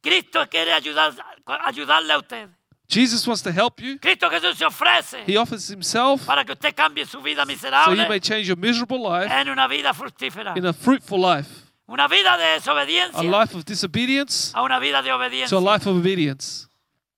Cristo quiere ayudar, ayudarle a usted. Jesus wants to help you. Cristo Jesús se ofrece He offers himself para que usted cambie su vida so you miserable may change your miserable life en una vida fructífera. in a fruitful life, Una vida de a desobediencia life of disobedience a una vida de to a life of obedience,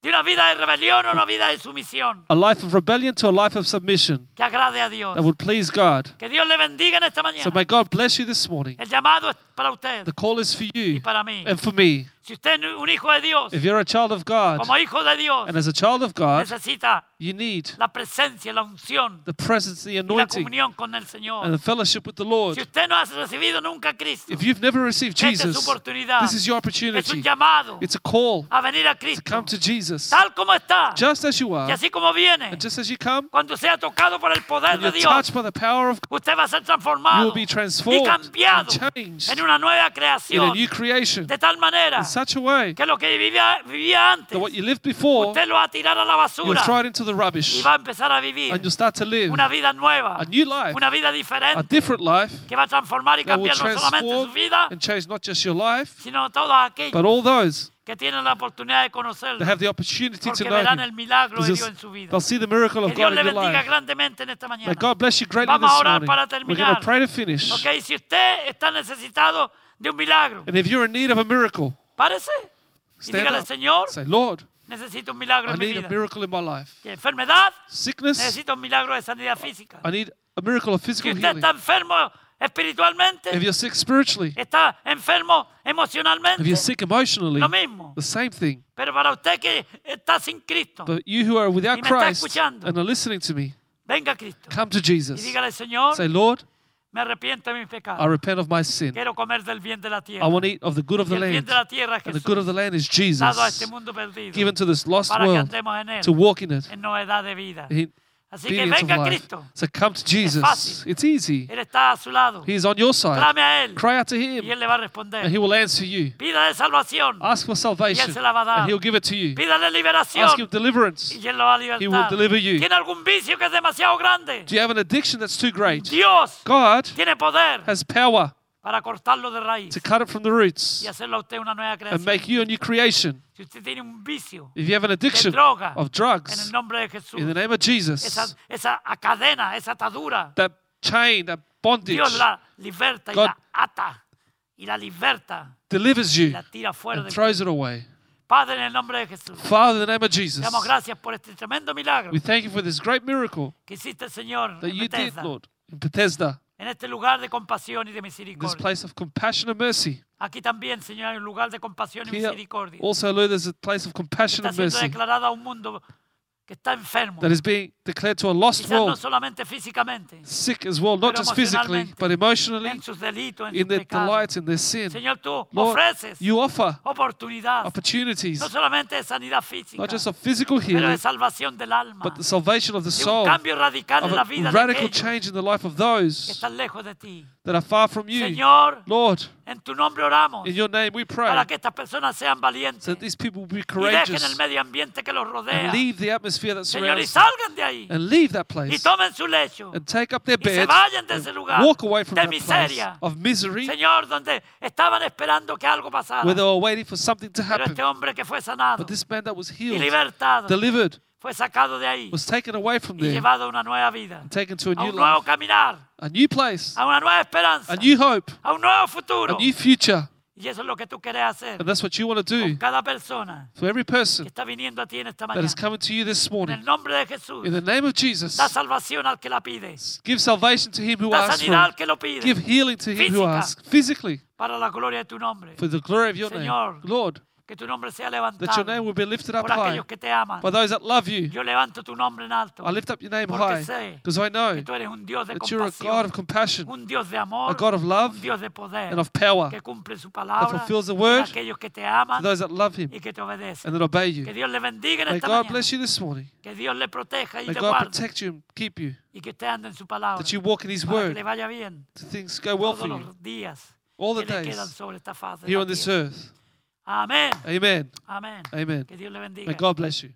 De una vida de rebelión a una vida de sumisión. a life of rebellion to a life of submission Que agrade a Dios. that would please God. Que Dios le bendiga en esta So mañana. may God bless you this morning. El llamado es para usted The call is for y you para mí. and for me. Si usted es un hijo de Dios, If you're a child of God como hijo de Dios, and as a child of God, necesita you need la presencia, la unción the presence, the y la anointing, comunión con el and the fellowship with the Lord. Si usted no ha recibido nunca a Cristo, If you've never received esta es su Jesus, oportunidad. this is your Es un opportunity. llamado It's a call a venir a to Cristo come to Jesus tal como está. just as you Y are. así como viene, And just as you come, cuando sea tocado por el poder when de you're Dios, touched by the power of God, usted va a ser you transformado will be y transformed cambiado and changed en una nueva in a new creation de tal manera such a way que lo que vivía, vivía antes, that what you lived before, usted lo va a tirar a la you'll throw it into the y rubbish va a empezar a vivir and you'll start to live una vida nueva, a new life, una vida a different life que va a transformar y that will cambiar no solamente su vida, and change not just your life, sino todos aquellos but all those que tienen la oportunidad de conocerlo, that have the opportunity to porque know verán Him. el milagro de Dios en su vida. they'll see the miracle of Que Dios God le in your bendiga life. grandemente en esta May. God bless you greatly Vamos a this orar morning. para We're going to pray to finish. Ok, si usted está necesitado de un milagro, And if you're in need of a miracle, párese y stand dígale, up. Señor, Say, Lord, necesito un milagro I en mi need a vida. miracle in my life. Que enfermedad, Sickness, necesito un milagro de sanidad física. I need a miracle of Si physical usted healing. está enfermo espiritualmente, If you're sick spiritually, está enfermo if emocionalmente, you're sick emotionally, lo mismo. the same thing. Pero para usted que está sin Cristo, But you who are without Y me está Christ escuchando. and are listening to me, venga Cristo. come to Y Jesus. dígale, Señor, Say, Lord, me arrepiento de mis I repent of my sin. Quiero comer del bien de la I want to eat of the good of the land. de la tierra And the good of the land is dado a este Jesus, mundo perdido, given to this lost para world andemos en él, to walk in it, en novedad de vida. in Así que venga. Cristo. So come to Jesus. It's easy. Él está a su lado. He is on your side. Clame a Él Cry out to y Him, Él le va a and. He will answer you. Pídale salvación. Ask for salvation, se la va a dar. and He'll give it to you. Pídale liberación. Ask Him deliverance. Y Él lo va a He will deliver you. ¿Tiene algún vicio que es demasiado grande? Do you have an addiction that's too great? Dios God tiene poder has power para cortarlo de raíz to cut it from the roots y hacerlo a usted una nueva and creación. make you a new creation. Si usted tiene un vicio If you have an addiction droga, of en drugs, el nombre de Jesús, in the name of Jesus, esa, cadena, esa atadura, that chain, that bondage Dios la liberta y God- la ata y la liberta delivers y you la tira fuera and de throws it away. Padre, en el nombre de Jesús, Father, in the name of te Jesus, damos gracias por este tremendo milagro we thank you for this great miracle que hiciste, Señor, that en you did, Bethesda, Lord, in Bethesda, en este lugar de compasión y de this misericordia. place of compassion and mercy. Aquí también, Señor, hay un lugar de compasión y Here, misericordia. also, Lord, there's a place of compassion Está and siendo mercy declarada a un mundo que está enfermo. that is being declared to a lost Quizás no world, solamente físicamente, sick as well, not pero just physically, emocionalmente, but emotionally, en sus delitos, en in sus their pecados. delights, in their sin. Señor, tú Lord, ofreces you offer oportunidad, opportunities, no solamente de sanidad física, not just of physical pero de healing, salvación del alma, but the salvation of the de un soul, cambio radical of en la a vida de radical aquellos change in the life of que those están lejos de ti. That are far from you. Señor, Lord, en tu nombre oramos in your name we pray para que estas personas sean valientes so that these people will be y dejen el courageous medio ambiente que los rodea. and leave the atmosphere that Señor, y surrounds them salgan de ahí and leave that y place tomen su lecho and take up their y se vayan de ese and lugar walk away from de that place of misery Señor, donde estaban esperando que algo pasara. where they were waiting for something to Pero happen. este hombre que fue sanado But this man that was y healed, libertado delivered, fue sacado de ahí was taken away from y there llevado a una nueva vida, and taken to a a new un nuevo life, caminar, a new place, a una nueva esperanza, a new hope, a un nuevo a futuro. new future. Y eso es lo que tú quieres hacer And that's what you want to con do cada persona for every que person está viniendo a ti en esta that mañana. is coming to you this En morning. el nombre de Jesús, In the name of Jesus, da salvación al que la pide, give salvation to him who da asks for sanidad al it. que lo pide, Give healing to him who Física. asks physically para la gloria de tu nombre. for the glory of your Señor, name. Lord, Que tu nombre sea that your name will be lifted up por high aquellos que te aman. by those that love you. Yo levanto tu nombre en alto. I lift up your name Porque high because I know que tú eres un Dios de that you're a God of compassion, un Dios de amor, a God of love, un Dios de poder, and of power que cumple su that fulfills the word aquellos que te to those that love him y que te obedecen. and that obey Que you. Dios le bendiga en May esta God mañana. bless you this morning. Que Dios le proteja y May le God guarde protect you and keep you. y que usted ande en su palabra That you walk in His para que word. le vaya bien That things go well for you los días all the que days sobre esta faz de here on this earth. Amén. Amen. Amén. Amen. Que Dios le bendiga. May God bless you.